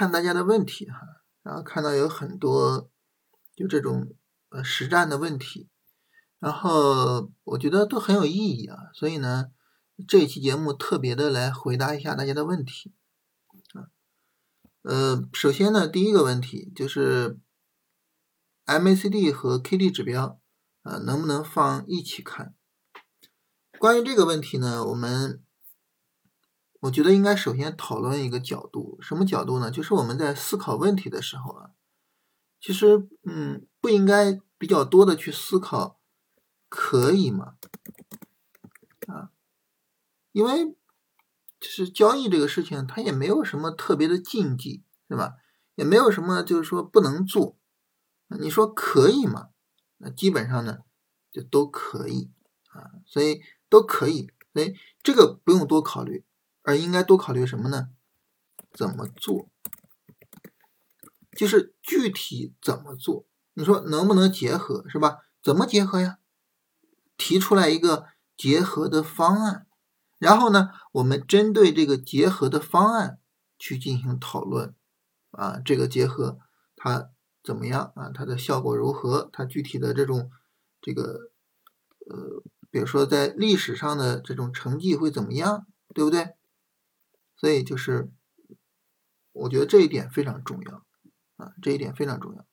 看大家的问题哈，然后看到有很多就这种呃实战的问题，然后我觉得都很有意义啊，所以呢，这一期节目特别的来回答一下大家的问题啊。呃，首先呢，第一个问题就是 MACD 和 KD 指标啊能不能放一起看？关于这个问题呢，我们。我觉得应该首先讨论一个角度，什么角度呢？就是我们在思考问题的时候啊，其实嗯，不应该比较多的去思考可以吗？啊，因为就是交易这个事情，它也没有什么特别的禁忌，是吧？也没有什么就是说不能做。你说可以吗？那基本上呢，就都可以啊，所以都可以，所以这个不用多考虑。而应该多考虑什么呢？怎么做？就是具体怎么做？你说能不能结合，是吧？怎么结合呀？提出来一个结合的方案，然后呢，我们针对这个结合的方案去进行讨论。啊，这个结合它怎么样啊？它的效果如何？它具体的这种这个呃，比如说在历史上的这种成绩会怎么样？对不对？所以就是，我觉得这一点非常重要啊，这一点非常重要。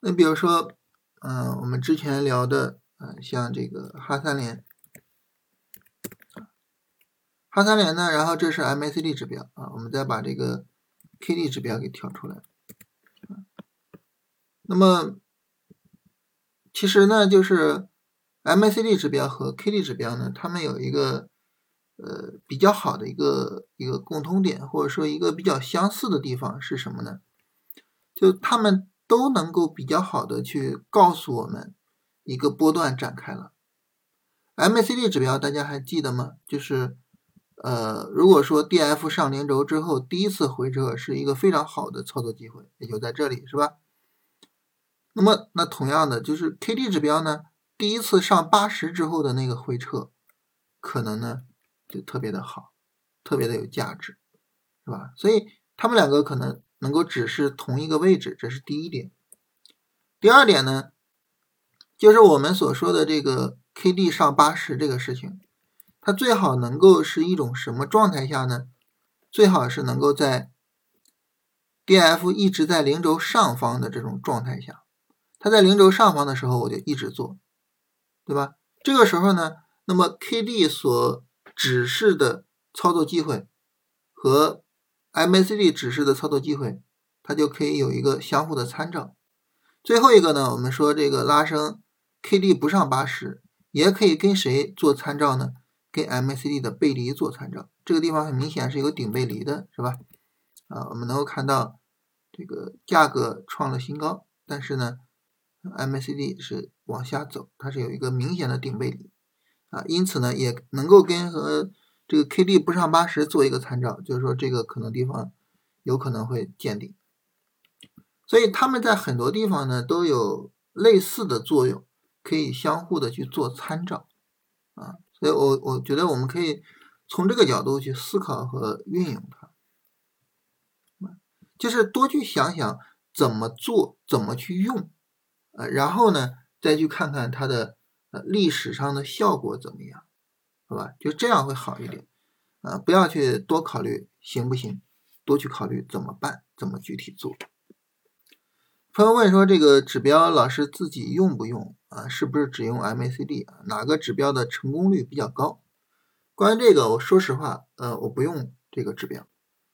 那比如说，嗯，我们之前聊的，嗯，像这个哈三联，哈三联呢，然后这是 MACD 指标啊，我们再把这个 KD 指标给调出来。那么，其实呢，就是 MACD 指标和 KD 指标呢，它们有一个。呃，比较好的一个一个共通点，或者说一个比较相似的地方是什么呢？就他们都能够比较好的去告诉我们一个波段展开了。MACD 指标大家还记得吗？就是呃，如果说 DF 上零轴之后第一次回撤是一个非常好的操作机会，也就在这里，是吧？那么那同样的就是 KD 指标呢，第一次上八十之后的那个回撤，可能呢？就特别的好，特别的有价值，是吧？所以他们两个可能能够指示同一个位置，这是第一点。第二点呢，就是我们所说的这个 K D 上八十这个事情，它最好能够是一种什么状态下呢？最好是能够在 D F 一直在零轴上方的这种状态下，它在零轴上方的时候，我就一直做，对吧？这个时候呢，那么 K D 所指示的操作机会和 MACD 指示的操作机会，它就可以有一个相互的参照。最后一个呢，我们说这个拉升 KD 不上八十，也可以跟谁做参照呢？跟 MACD 的背离做参照。这个地方很明显是有顶背离的，是吧？啊，我们能够看到这个价格创了新高，但是呢，MACD 是往下走，它是有一个明显的顶背离。啊，因此呢，也能够跟和这个 K D 不上八十做一个参照，就是说这个可能地方有可能会见顶，所以他们在很多地方呢都有类似的作用，可以相互的去做参照啊，所以我我觉得我们可以从这个角度去思考和运用它，就是多去想想怎么做，怎么去用，呃，然后呢再去看看它的。呃，历史上的效果怎么样？好吧，就这样会好一点。啊，不要去多考虑行不行，多去考虑怎么办，怎么具体做。朋友问说，这个指标老师自己用不用啊？是不是只用 MACD 啊？哪个指标的成功率比较高？关于这个，我说实话，呃，我不用这个指标。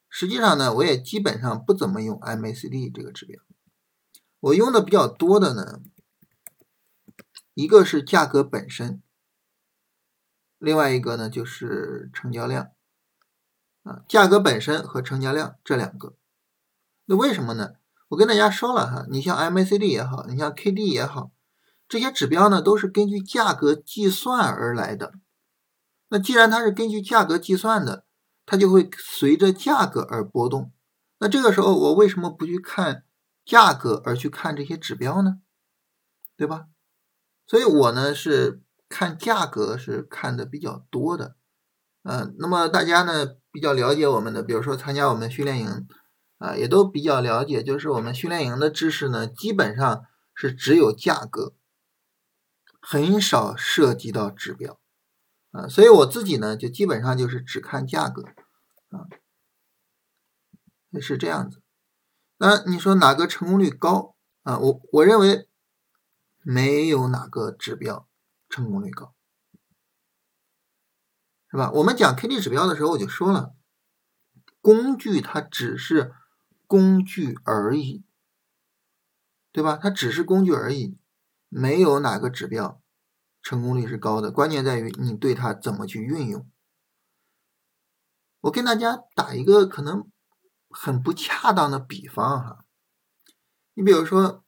实际上呢，我也基本上不怎么用 MACD 这个指标。我用的比较多的呢。一个是价格本身，另外一个呢就是成交量，啊，价格本身和成交量这两个，那为什么呢？我跟大家说了哈，你像 MACD 也好，你像 KD 也好，这些指标呢都是根据价格计算而来的。那既然它是根据价格计算的，它就会随着价格而波动。那这个时候我为什么不去看价格而去看这些指标呢？对吧？所以我呢是看价格是看的比较多的，嗯，那么大家呢比较了解我们的，比如说参加我们训练营啊，也都比较了解，就是我们训练营的知识呢，基本上是只有价格，很少涉及到指标啊，所以我自己呢就基本上就是只看价格啊，是这样子。那你说哪个成功率高啊？我我认为没有哪个指标成功率高。是吧？我们讲 K D 指标的时候，我就说了，工具它只是工具而已，对吧？它只是工具而已，没有哪个指标成功率是高的。关键在于你对它怎么去运用。我跟大家打一个可能很不恰当的比方哈，你比如说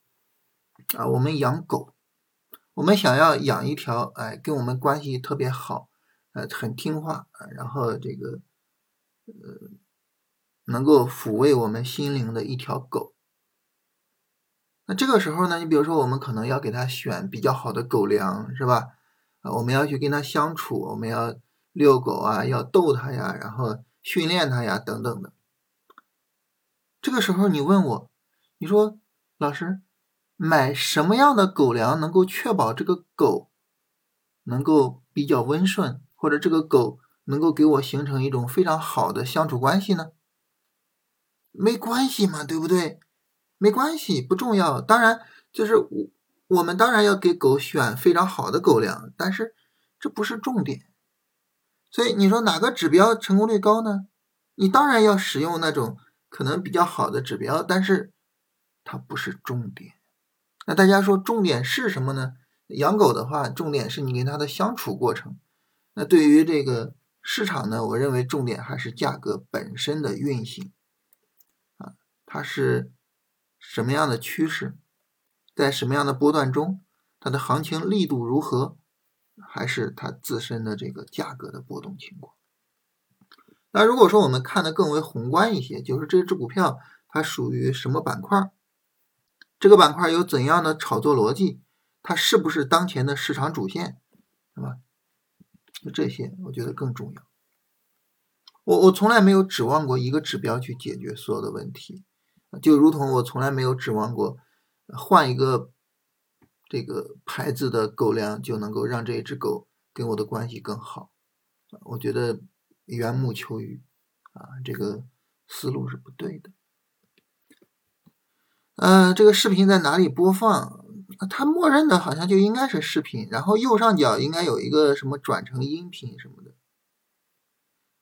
啊，我们养狗，我们想要养一条哎跟我们关系特别好。呃，很听话，然后这个呃，能够抚慰我们心灵的一条狗。那这个时候呢，你比如说，我们可能要给它选比较好的狗粮，是吧？啊，我们要去跟它相处，我们要遛狗啊，要逗它呀，然后训练它呀，等等的。这个时候你问我，你说老师，买什么样的狗粮能够确保这个狗能够比较温顺？或者这个狗能够给我形成一种非常好的相处关系呢？没关系嘛，对不对？没关系，不重要。当然，就是我我们当然要给狗选非常好的狗粮，但是这不是重点。所以你说哪个指标成功率高呢？你当然要使用那种可能比较好的指标，但是它不是重点。那大家说重点是什么呢？养狗的话，重点是你跟它的相处过程。那对于这个市场呢，我认为重点还是价格本身的运行，啊，它是什么样的趋势，在什么样的波段中，它的行情力度如何，还是它自身的这个价格的波动情况。那如果说我们看的更为宏观一些，就是这只股票它属于什么板块，这个板块有怎样的炒作逻辑，它是不是当前的市场主线，是吧？就这些，我觉得更重要。我我从来没有指望过一个指标去解决所有的问题，就如同我从来没有指望过换一个这个牌子的狗粮就能够让这一只狗跟我的关系更好。我觉得缘木求鱼啊，这个思路是不对的。嗯，这个视频在哪里播放？它默认的好像就应该是视频，然后右上角应该有一个什么转成音频什么的。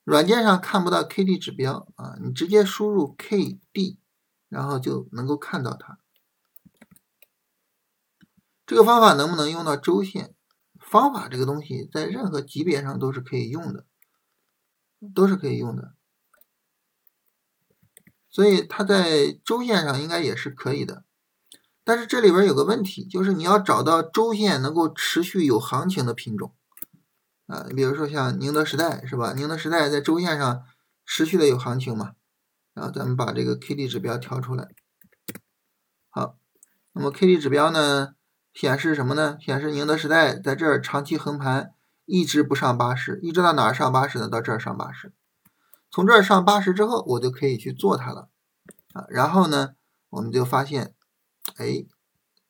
软件上看不到 K D 指标啊，你直接输入 K D，然后就能够看到它。这个方法能不能用到周线？方法这个东西在任何级别上都是可以用的，都是可以用的。所以它在周线上应该也是可以的。但是这里边有个问题，就是你要找到周线能够持续有行情的品种啊，你比如说像宁德时代是吧？宁德时代在周线上持续的有行情嘛？然后咱们把这个 K D 指标调出来，好，那么 K D 指标呢显示什么呢？显示宁德时代在这儿长期横盘，一直不上八十，一直到哪儿上八十呢？到这儿上八十，从这儿上八十之后，我就可以去做它了啊。然后呢，我们就发现。哎，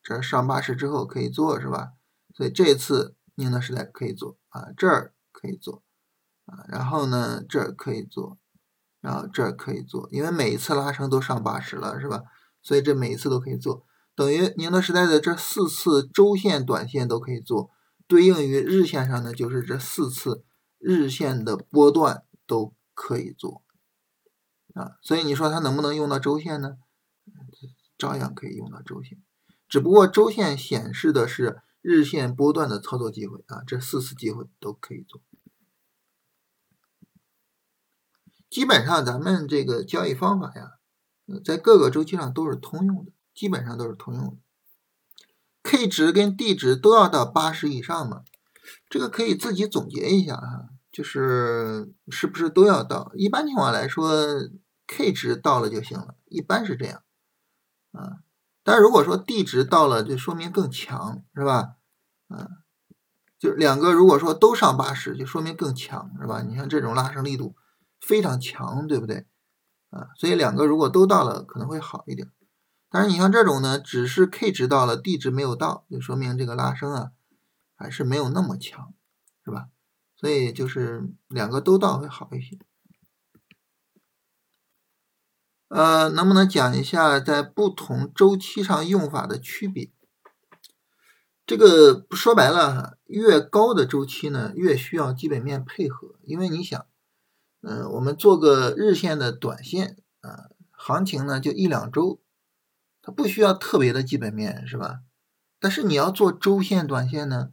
这上八十之后可以做是吧？所以这次宁德时代可以做啊，这儿可以做啊，然后呢这儿可以做，然后这儿可以做，因为每一次拉升都上八十了是吧？所以这每一次都可以做，等于宁德时代的这四次周线、短线都可以做，对应于日线上呢，就是这四次日线的波段都可以做啊。所以你说它能不能用到周线呢？照样可以用到周线，只不过周线显示的是日线波段的操作机会啊，这四次机会都可以做。基本上咱们这个交易方法呀，在各个周期上都是通用的，基本上都是通用的。K 值跟 D 值都要到八十以上嘛？这个可以自己总结一下哈，就是是不是都要到？一般情况来说，K 值到了就行了，一般是这样。啊，但如果说 D 值到了，就说明更强，是吧？啊，就两个如果说都上八十，就说明更强，是吧？你像这种拉升力度非常强，对不对？啊，所以两个如果都到了，可能会好一点。但是你像这种呢，只是 K 值到了，D 值没有到，就说明这个拉升啊还是没有那么强，是吧？所以就是两个都到会好一些。呃，能不能讲一下在不同周期上用法的区别？这个说白了，越高的周期呢，越需要基本面配合，因为你想，嗯，我们做个日线的短线啊，行情呢就一两周，它不需要特别的基本面，是吧？但是你要做周线短线呢，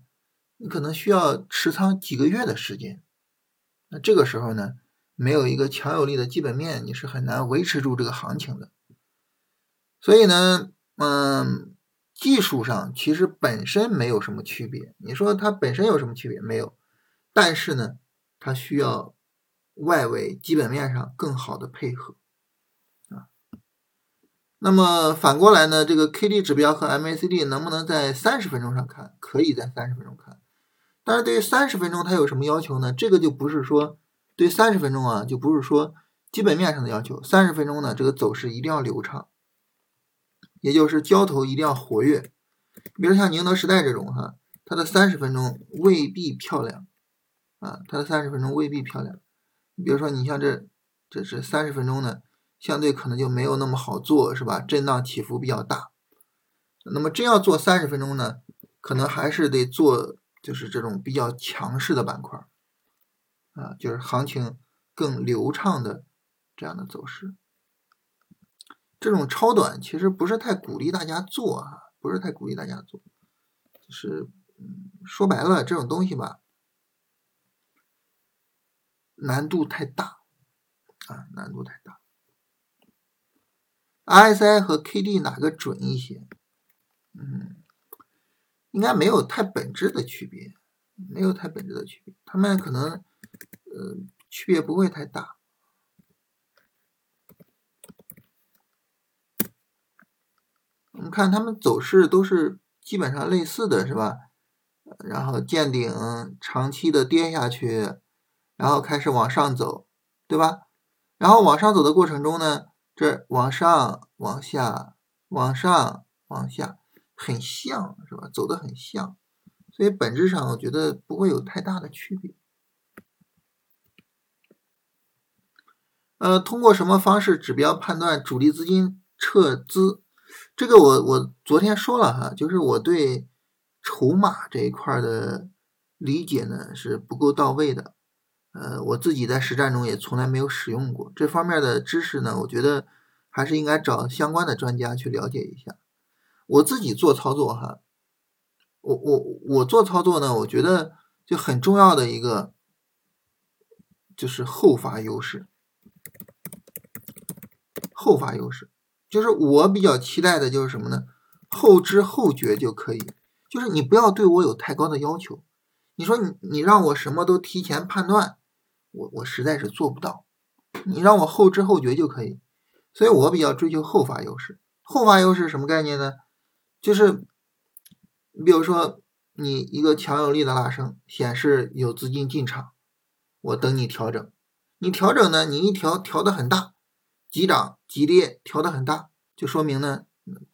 你可能需要持仓几个月的时间，那这个时候呢？没有一个强有力的基本面，你是很难维持住这个行情的。所以呢，嗯，技术上其实本身没有什么区别。你说它本身有什么区别？没有。但是呢，它需要外围基本面上更好的配合啊。那么反过来呢，这个 K D 指标和 M A C D 能不能在三十分钟上看？可以在三十分钟看。但是对于三十分钟，它有什么要求呢？这个就不是说。对三十分钟啊，就不是说基本面上的要求。三十分钟呢，这个走势一定要流畅，也就是交投一定要活跃。比如像宁德时代这种哈，它的三十分钟未必漂亮啊，它的三十分钟未必漂亮。比如说你像这，这是三十分钟呢，相对可能就没有那么好做，是吧？震荡起伏比较大。那么真要做三十分钟呢，可能还是得做就是这种比较强势的板块。啊，就是行情更流畅的这样的走势，这种超短其实不是太鼓励大家做啊，不是太鼓励大家做，就是嗯，说白了这种东西吧，难度太大啊，难度太大。RSI 和 KD 哪个准一些？嗯，应该没有太本质的区别，没有太本质的区别，他们可能。呃，区别不会太大。我们看他们走势都是基本上类似的，是吧？然后见顶，长期的跌下去，然后开始往上走，对吧？然后往上走的过程中呢，这往上、往下、往上、往下，很像是吧？走的很像，所以本质上我觉得不会有太大的区别。呃，通过什么方式指标判断主力资金撤资？这个我我昨天说了哈，就是我对筹码这一块的理解呢是不够到位的。呃，我自己在实战中也从来没有使用过这方面的知识呢，我觉得还是应该找相关的专家去了解一下。我自己做操作哈，我我我做操作呢，我觉得就很重要的一个就是后发优势。后发优势，就是我比较期待的，就是什么呢？后知后觉就可以，就是你不要对我有太高的要求。你说你你让我什么都提前判断，我我实在是做不到。你让我后知后觉就可以，所以我比较追求后发优势。后发优势什么概念呢？就是你比如说你一个强有力的拉升显示有资金进场，我等你调整。你调整呢，你一调调的很大。急涨急跌调的很大，就说明呢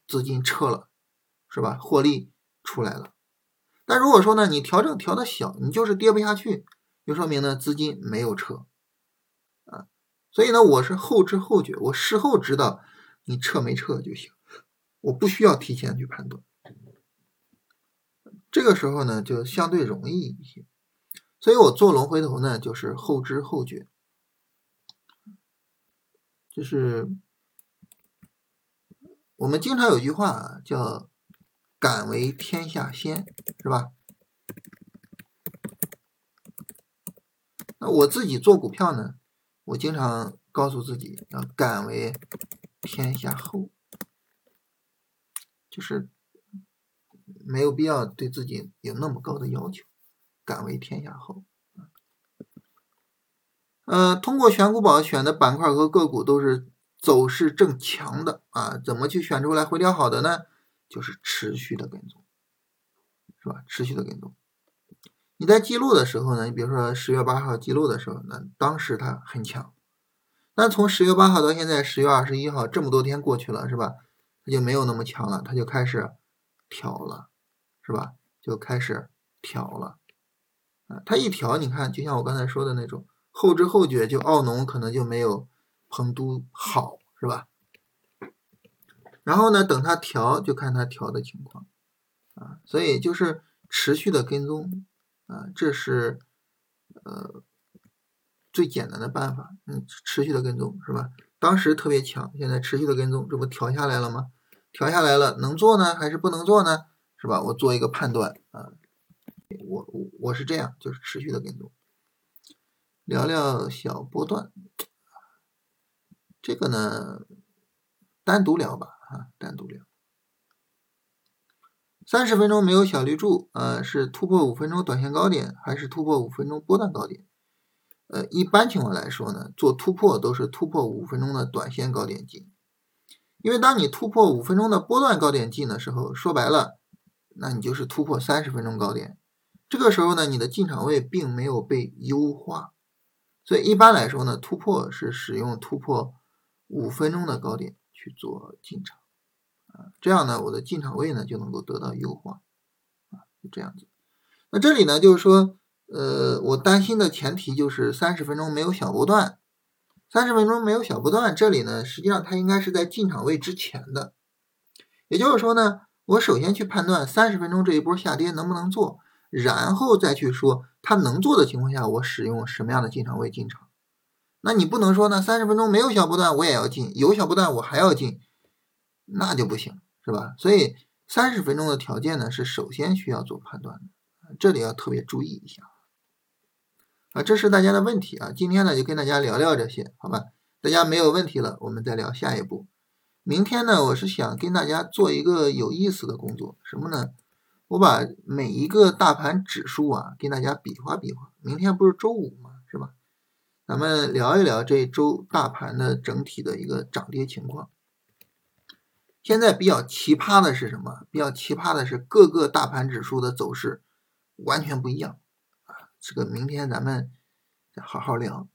资金撤了，是吧？获利出来了。但如果说呢你调整调的小，你就是跌不下去，就说明呢资金没有撤啊。所以呢我是后知后觉，我事后知道你撤没撤就行，我不需要提前去判断。这个时候呢就相对容易一些，所以我做龙回头呢就是后知后觉。就是我们经常有句话叫“敢为天下先”，是吧？那我自己做股票呢，我经常告诉自己要“敢为天下后”，就是没有必要对自己有那么高的要求，“敢为天下后”。呃，通过选股宝选的板块和个股都是走势正强的啊，怎么去选出来回调好的呢？就是持续的跟踪，是吧？持续的跟踪。你在记录的时候呢，你比如说十月八号记录的时候，那当时它很强。那从十月八号到现在十月二十一号，这么多天过去了，是吧？它就没有那么强了，它就开始调了，是吧？就开始调了。啊，它一调，你看，就像我刚才说的那种后知后觉，就奥农可能就没有彭都好，是吧？然后呢，等它调，就看它调的情况。啊，所以就是持续的跟踪，啊，这是呃。最简单的办法，嗯，持续的跟踪是吧？当时特别强，现在持续的跟踪，这不调下来了吗？调下来了，能做呢还是不能做呢？是吧？我做一个判断啊，我我我是这样，就是持续的跟踪。聊聊小波段，这个呢单独聊吧，啊，单独聊。三十分钟没有小绿柱，呃，是突破五分钟短线高点，还是突破五分钟波段高点？呃，一般情况来说呢，做突破都是突破五分钟的短线高点进，因为当你突破五分钟的波段高点进的时候，说白了，那你就是突破三十分钟高点，这个时候呢，你的进场位并没有被优化，所以一般来说呢，突破是使用突破五分钟的高点去做进场，啊，这样呢，我的进场位呢就能够得到优化，啊，就这样子。那这里呢，就是说。呃，我担心的前提就是三十分钟没有小波段，三十分钟没有小波段，这里呢，实际上它应该是在进场位之前的，也就是说呢，我首先去判断三十分钟这一波下跌能不能做，然后再去说它能做的情况下，我使用什么样的进场位进场。那你不能说呢，三十分钟没有小波段我也要进，有小波段我还要进，那就不行，是吧？所以三十分钟的条件呢，是首先需要做判断的，这里要特别注意一下。啊，这是大家的问题啊！今天呢就跟大家聊聊这些，好吧？大家没有问题了，我们再聊下一步。明天呢，我是想跟大家做一个有意思的工作，什么呢？我把每一个大盘指数啊，跟大家比划比划。明天不是周五吗？是吧？咱们聊一聊这周大盘的整体的一个涨跌情况。现在比较奇葩的是什么？比较奇葩的是各个大盘指数的走势完全不一样。这个明天咱们再好好聊。